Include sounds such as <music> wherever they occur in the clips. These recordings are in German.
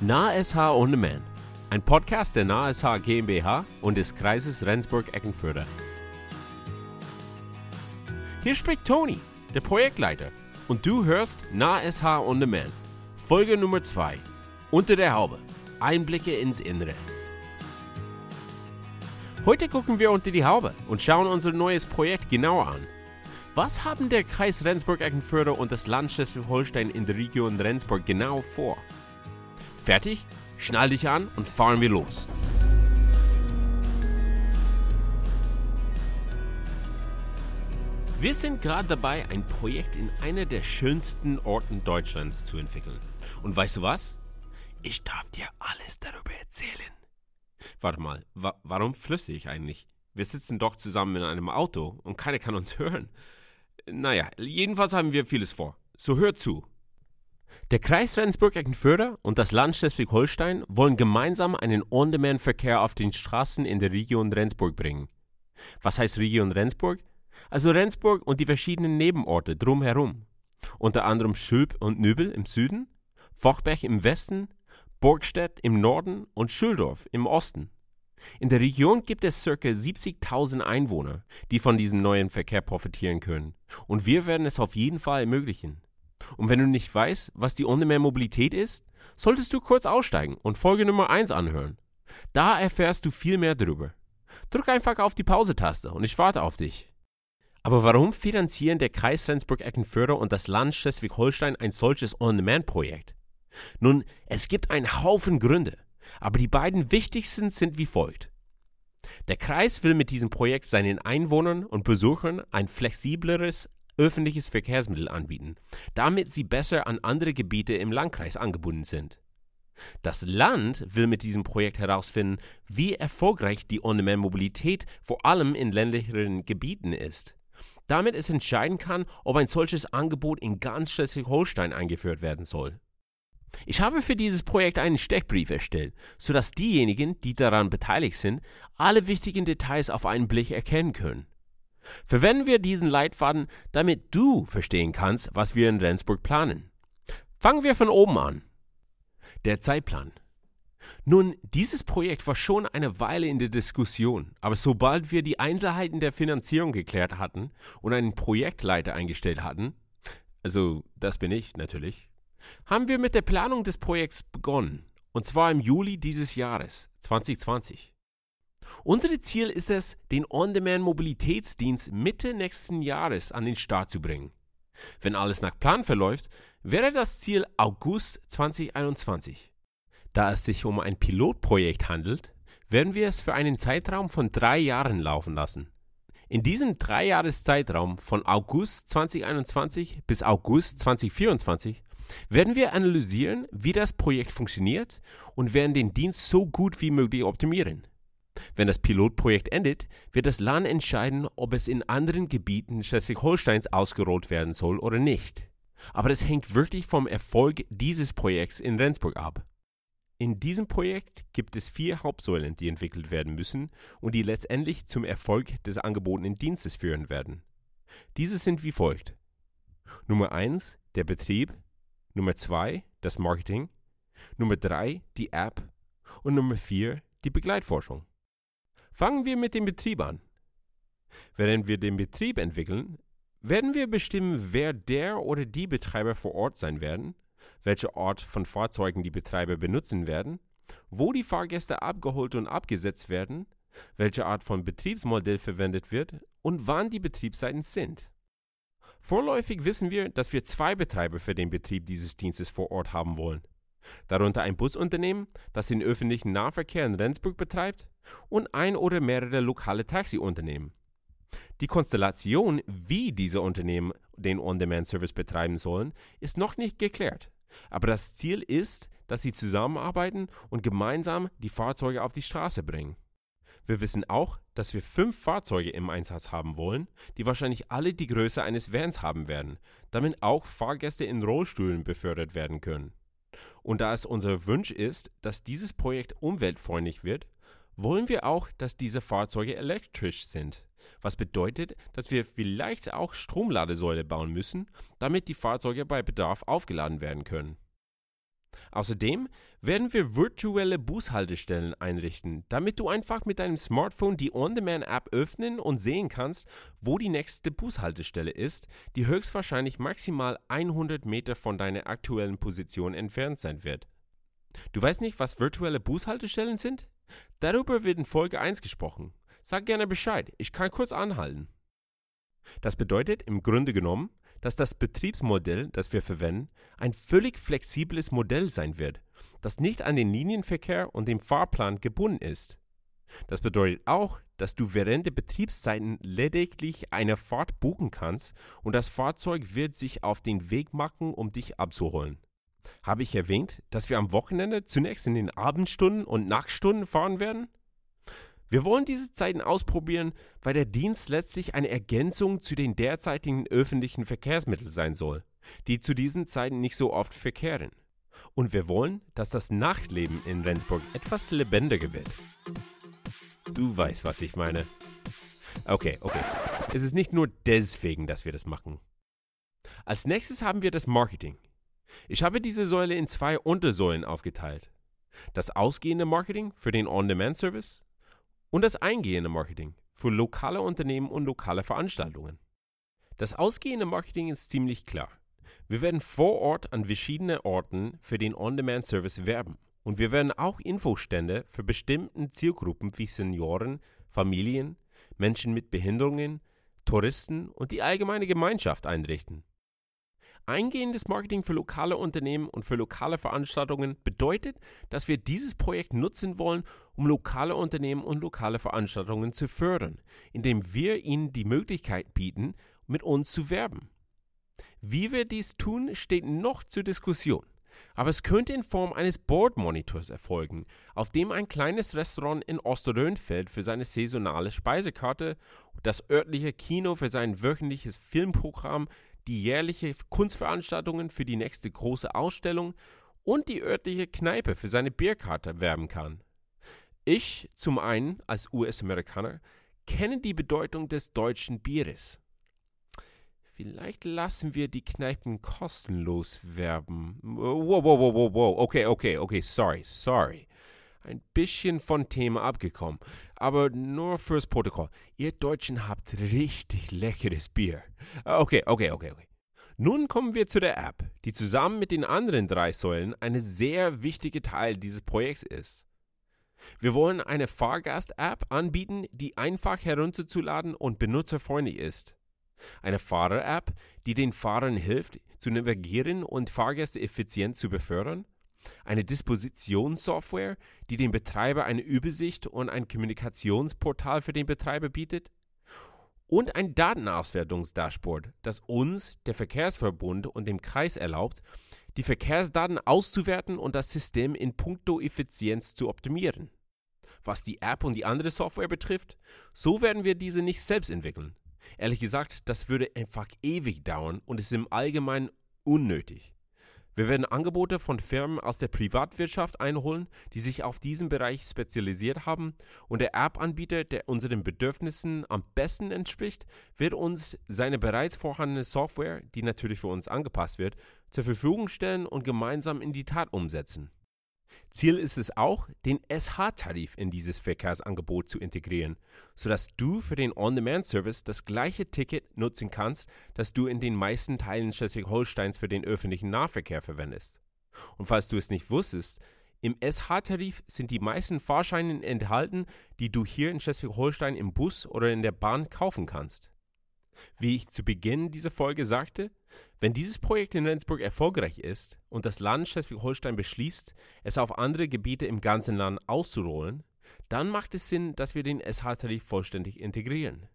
NahSH On Demand, ein Podcast der NahSH GmbH und des Kreises Rendsburg-Eckenförde. Hier spricht Toni, der Projektleiter, und du hörst NahSH On Demand, Folge Nummer 2, Unter der Haube, Einblicke ins Innere. Heute gucken wir unter die Haube und schauen unser neues Projekt genauer an. Was haben der Kreis Rendsburg-Eckenförde und das Land Schleswig-Holstein in der Region Rendsburg genau vor? Fertig? Schnall dich an und fahren wir los. Wir sind gerade dabei, ein Projekt in einer der schönsten Orten Deutschlands zu entwickeln. Und weißt du was? Ich darf dir alles darüber erzählen. Warte mal, wa warum flüsse ich eigentlich? Wir sitzen doch zusammen in einem Auto und keiner kann uns <laughs> hören. Naja, jedenfalls haben wir vieles vor. So hör zu. Der Kreis Rendsburg-Eckenförde und das Land Schleswig-Holstein wollen gemeinsam einen On-Demand-Verkehr auf den Straßen in der Region Rendsburg bringen. Was heißt Region Rendsburg? Also Rendsburg und die verschiedenen Nebenorte drumherum. Unter anderem Schülp und Nübel im Süden, Fochbech im Westen, Burgstedt im Norden und Schüldorf im Osten. In der Region gibt es ca. 70.000 Einwohner, die von diesem neuen Verkehr profitieren können. Und wir werden es auf jeden Fall ermöglichen. Und wenn du nicht weißt, was die On-Demand-Mobilität ist, solltest du kurz aussteigen und Folge Nummer 1 anhören. Da erfährst du viel mehr darüber. Drück einfach auf die Pause-Taste und ich warte auf dich. Aber warum finanzieren der Kreis Rendsburg-Eckenförde und das Land Schleswig-Holstein ein solches On-Demand-Projekt? Nun, es gibt einen Haufen Gründe, aber die beiden wichtigsten sind wie folgt. Der Kreis will mit diesem Projekt seinen Einwohnern und Besuchern ein flexibleres öffentliches Verkehrsmittel anbieten, damit sie besser an andere Gebiete im Landkreis angebunden sind. Das Land will mit diesem Projekt herausfinden, wie erfolgreich die On-Demand-Mobilität vor allem in ländlicheren Gebieten ist, damit es entscheiden kann, ob ein solches Angebot in ganz Schleswig-Holstein eingeführt werden soll. Ich habe für dieses Projekt einen Steckbrief erstellt, sodass diejenigen, die daran beteiligt sind, alle wichtigen Details auf einen Blick erkennen können. Verwenden wir diesen Leitfaden, damit du verstehen kannst, was wir in Rendsburg planen. Fangen wir von oben an. Der Zeitplan. Nun, dieses Projekt war schon eine Weile in der Diskussion, aber sobald wir die Einzelheiten der Finanzierung geklärt hatten und einen Projektleiter eingestellt hatten, also das bin ich natürlich, haben wir mit der Planung des Projekts begonnen, und zwar im Juli dieses Jahres 2020. Unser Ziel ist es, den On-Demand-Mobilitätsdienst Mitte nächsten Jahres an den Start zu bringen. Wenn alles nach Plan verläuft, wäre das Ziel August 2021. Da es sich um ein Pilotprojekt handelt, werden wir es für einen Zeitraum von drei Jahren laufen lassen. In diesem Dreijahreszeitraum von August 2021 bis August 2024 werden wir analysieren, wie das Projekt funktioniert und werden den Dienst so gut wie möglich optimieren. Wenn das Pilotprojekt endet, wird das Land entscheiden, ob es in anderen Gebieten Schleswig-Holsteins ausgerollt werden soll oder nicht. Aber das hängt wirklich vom Erfolg dieses Projekts in Rendsburg ab. In diesem Projekt gibt es vier Hauptsäulen, die entwickelt werden müssen und die letztendlich zum Erfolg des angebotenen Dienstes führen werden. Diese sind wie folgt. Nummer 1 der Betrieb, Nummer 2 das Marketing, Nummer 3 die App und Nummer 4 die Begleitforschung. Fangen wir mit dem Betrieb an. Während wir den Betrieb entwickeln, werden wir bestimmen, wer der oder die Betreiber vor Ort sein werden, welche Art von Fahrzeugen die Betreiber benutzen werden, wo die Fahrgäste abgeholt und abgesetzt werden, welche Art von Betriebsmodell verwendet wird und wann die Betriebszeiten sind. Vorläufig wissen wir, dass wir zwei Betreiber für den Betrieb dieses Dienstes vor Ort haben wollen darunter ein Busunternehmen, das den öffentlichen Nahverkehr in Rendsburg betreibt, und ein oder mehrere lokale Taxiunternehmen. Die Konstellation, wie diese Unternehmen den On-Demand-Service betreiben sollen, ist noch nicht geklärt. Aber das Ziel ist, dass sie zusammenarbeiten und gemeinsam die Fahrzeuge auf die Straße bringen. Wir wissen auch, dass wir fünf Fahrzeuge im Einsatz haben wollen, die wahrscheinlich alle die Größe eines Vans haben werden, damit auch Fahrgäste in Rollstühlen befördert werden können. Und da es unser Wunsch ist, dass dieses Projekt umweltfreundlich wird, wollen wir auch, dass diese Fahrzeuge elektrisch sind. Was bedeutet, dass wir vielleicht auch Stromladesäule bauen müssen, damit die Fahrzeuge bei Bedarf aufgeladen werden können. Außerdem werden wir virtuelle Bushaltestellen einrichten, damit du einfach mit deinem Smartphone die On-Demand-App öffnen und sehen kannst, wo die nächste Bushaltestelle ist, die höchstwahrscheinlich maximal 100 Meter von deiner aktuellen Position entfernt sein wird. Du weißt nicht, was virtuelle Bushaltestellen sind? Darüber wird in Folge 1 gesprochen. Sag gerne Bescheid, ich kann kurz anhalten. Das bedeutet im Grunde genommen, dass das Betriebsmodell, das wir verwenden, ein völlig flexibles Modell sein wird, das nicht an den Linienverkehr und dem Fahrplan gebunden ist. Das bedeutet auch, dass du während der Betriebszeiten lediglich eine Fahrt buchen kannst und das Fahrzeug wird sich auf den Weg machen, um dich abzuholen. Habe ich erwähnt, dass wir am Wochenende zunächst in den Abendstunden und Nachtstunden fahren werden? Wir wollen diese Zeiten ausprobieren, weil der Dienst letztlich eine Ergänzung zu den derzeitigen öffentlichen Verkehrsmitteln sein soll, die zu diesen Zeiten nicht so oft verkehren. Und wir wollen, dass das Nachtleben in Rendsburg etwas lebendiger wird. Du weißt, was ich meine. Okay, okay. Es ist nicht nur deswegen, dass wir das machen. Als nächstes haben wir das Marketing. Ich habe diese Säule in zwei Untersäulen aufgeteilt. Das ausgehende Marketing für den On-Demand-Service und das eingehende Marketing für lokale Unternehmen und lokale Veranstaltungen. Das ausgehende Marketing ist ziemlich klar. Wir werden vor Ort an verschiedenen Orten für den On-Demand-Service werben und wir werden auch Infostände für bestimmte Zielgruppen wie Senioren, Familien, Menschen mit Behinderungen, Touristen und die allgemeine Gemeinschaft einrichten. Eingehendes Marketing für lokale Unternehmen und für lokale Veranstaltungen bedeutet, dass wir dieses Projekt nutzen wollen, um lokale Unternehmen und lokale Veranstaltungen zu fördern, indem wir ihnen die Möglichkeit bieten, mit uns zu werben. Wie wir dies tun, steht noch zur Diskussion. Aber es könnte in Form eines Board-Monitors erfolgen, auf dem ein kleines Restaurant in Osterrönfeld für seine saisonale Speisekarte, das örtliche Kino für sein wöchentliches Filmprogramm die jährliche Kunstveranstaltungen für die nächste große Ausstellung und die örtliche Kneipe für seine Bierkarte werben kann. Ich, zum einen als US-Amerikaner, kenne die Bedeutung des deutschen Bieres. Vielleicht lassen wir die Kneipen kostenlos werben. Wow, wow, wow, wow, wow. Okay, okay, okay, sorry, sorry. Ein bisschen von Thema abgekommen. Aber nur fürs Protokoll. Ihr Deutschen habt richtig leckeres Bier. Okay, okay, okay, okay. Nun kommen wir zu der App, die zusammen mit den anderen drei Säulen eine sehr wichtige Teil dieses Projekts ist. Wir wollen eine Fahrgast-App anbieten, die einfach herunterzuladen und benutzerfreundlich ist. Eine Fahrer-App, die den Fahrern hilft, zu navigieren und Fahrgäste effizient zu befördern eine Dispositionssoftware, die dem Betreiber eine Übersicht und ein Kommunikationsportal für den Betreiber bietet und ein Datenauswertungsdashboard, das uns, der Verkehrsverbund und dem Kreis erlaubt, die Verkehrsdaten auszuwerten und das System in puncto Effizienz zu optimieren. Was die App und die andere Software betrifft, so werden wir diese nicht selbst entwickeln. Ehrlich gesagt, das würde einfach ewig dauern und ist im Allgemeinen unnötig. Wir werden Angebote von Firmen aus der Privatwirtschaft einholen, die sich auf diesen Bereich spezialisiert haben und der App-Anbieter, der unseren Bedürfnissen am besten entspricht, wird uns seine bereits vorhandene Software, die natürlich für uns angepasst wird, zur Verfügung stellen und gemeinsam in die Tat umsetzen. Ziel ist es auch, den SH-Tarif in dieses Verkehrsangebot zu integrieren, sodass du für den On-Demand-Service das gleiche Ticket nutzen kannst, das du in den meisten Teilen Schleswig-Holsteins für den öffentlichen Nahverkehr verwendest. Und falls du es nicht wusstest, im SH-Tarif sind die meisten Fahrscheine enthalten, die du hier in Schleswig-Holstein im Bus oder in der Bahn kaufen kannst. Wie ich zu Beginn dieser Folge sagte, wenn dieses Projekt in Rendsburg erfolgreich ist und das Land Schleswig-Holstein beschließt, es auf andere Gebiete im ganzen Land auszurollen, dann macht es Sinn, dass wir den SH-Tarif vollständig integrieren.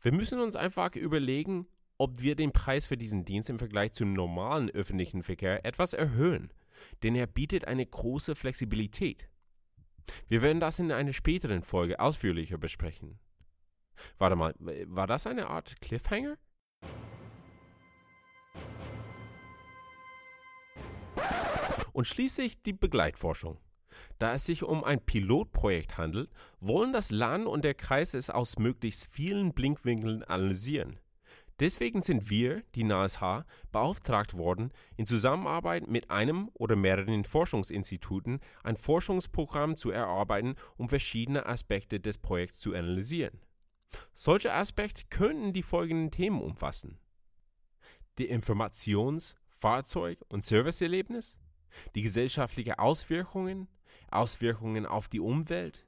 Wir müssen uns einfach überlegen, ob wir den Preis für diesen Dienst im Vergleich zum normalen öffentlichen Verkehr etwas erhöhen, denn er bietet eine große Flexibilität. Wir werden das in einer späteren Folge ausführlicher besprechen. Warte mal, war das eine Art Cliffhanger? Und schließlich die Begleitforschung. Da es sich um ein Pilotprojekt handelt, wollen das Land und der Kreis es aus möglichst vielen Blinkwinkeln analysieren. Deswegen sind wir, die NASH, beauftragt worden, in Zusammenarbeit mit einem oder mehreren Forschungsinstituten ein Forschungsprogramm zu erarbeiten, um verschiedene Aspekte des Projekts zu analysieren. Solche Aspekte könnten die folgenden Themen umfassen. Die Informations-, Fahrzeug- und Serviceerlebnis, die gesellschaftlichen Auswirkungen, Auswirkungen auf die Umwelt,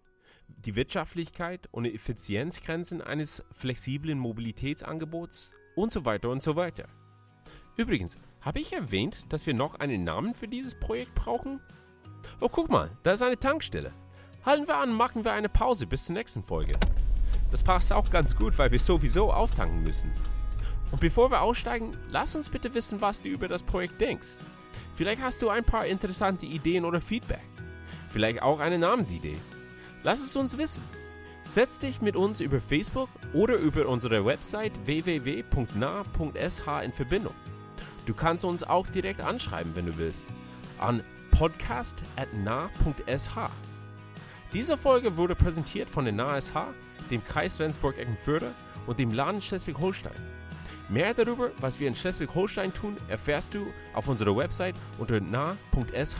die Wirtschaftlichkeit und Effizienzgrenzen eines flexiblen Mobilitätsangebots und so weiter und so weiter. Übrigens, habe ich erwähnt, dass wir noch einen Namen für dieses Projekt brauchen? Oh, guck mal, da ist eine Tankstelle. Halten wir an, machen wir eine Pause bis zur nächsten Folge. Das passt auch ganz gut, weil wir sowieso auftanken müssen. Und bevor wir aussteigen, lass uns bitte wissen, was du über das Projekt denkst. Vielleicht hast du ein paar interessante Ideen oder Feedback. Vielleicht auch eine Namensidee. Lass es uns wissen. Setz dich mit uns über Facebook oder über unsere Website www.na.sh in Verbindung. Du kannst uns auch direkt anschreiben, wenn du willst, an podcast.na.sh. Diese Folge wurde präsentiert von der NASH, dem Kreis Rendsburg-Eckenförde und dem Land Schleswig-Holstein. Mehr darüber, was wir in Schleswig-Holstein tun, erfährst du auf unserer Website unter nah.sh.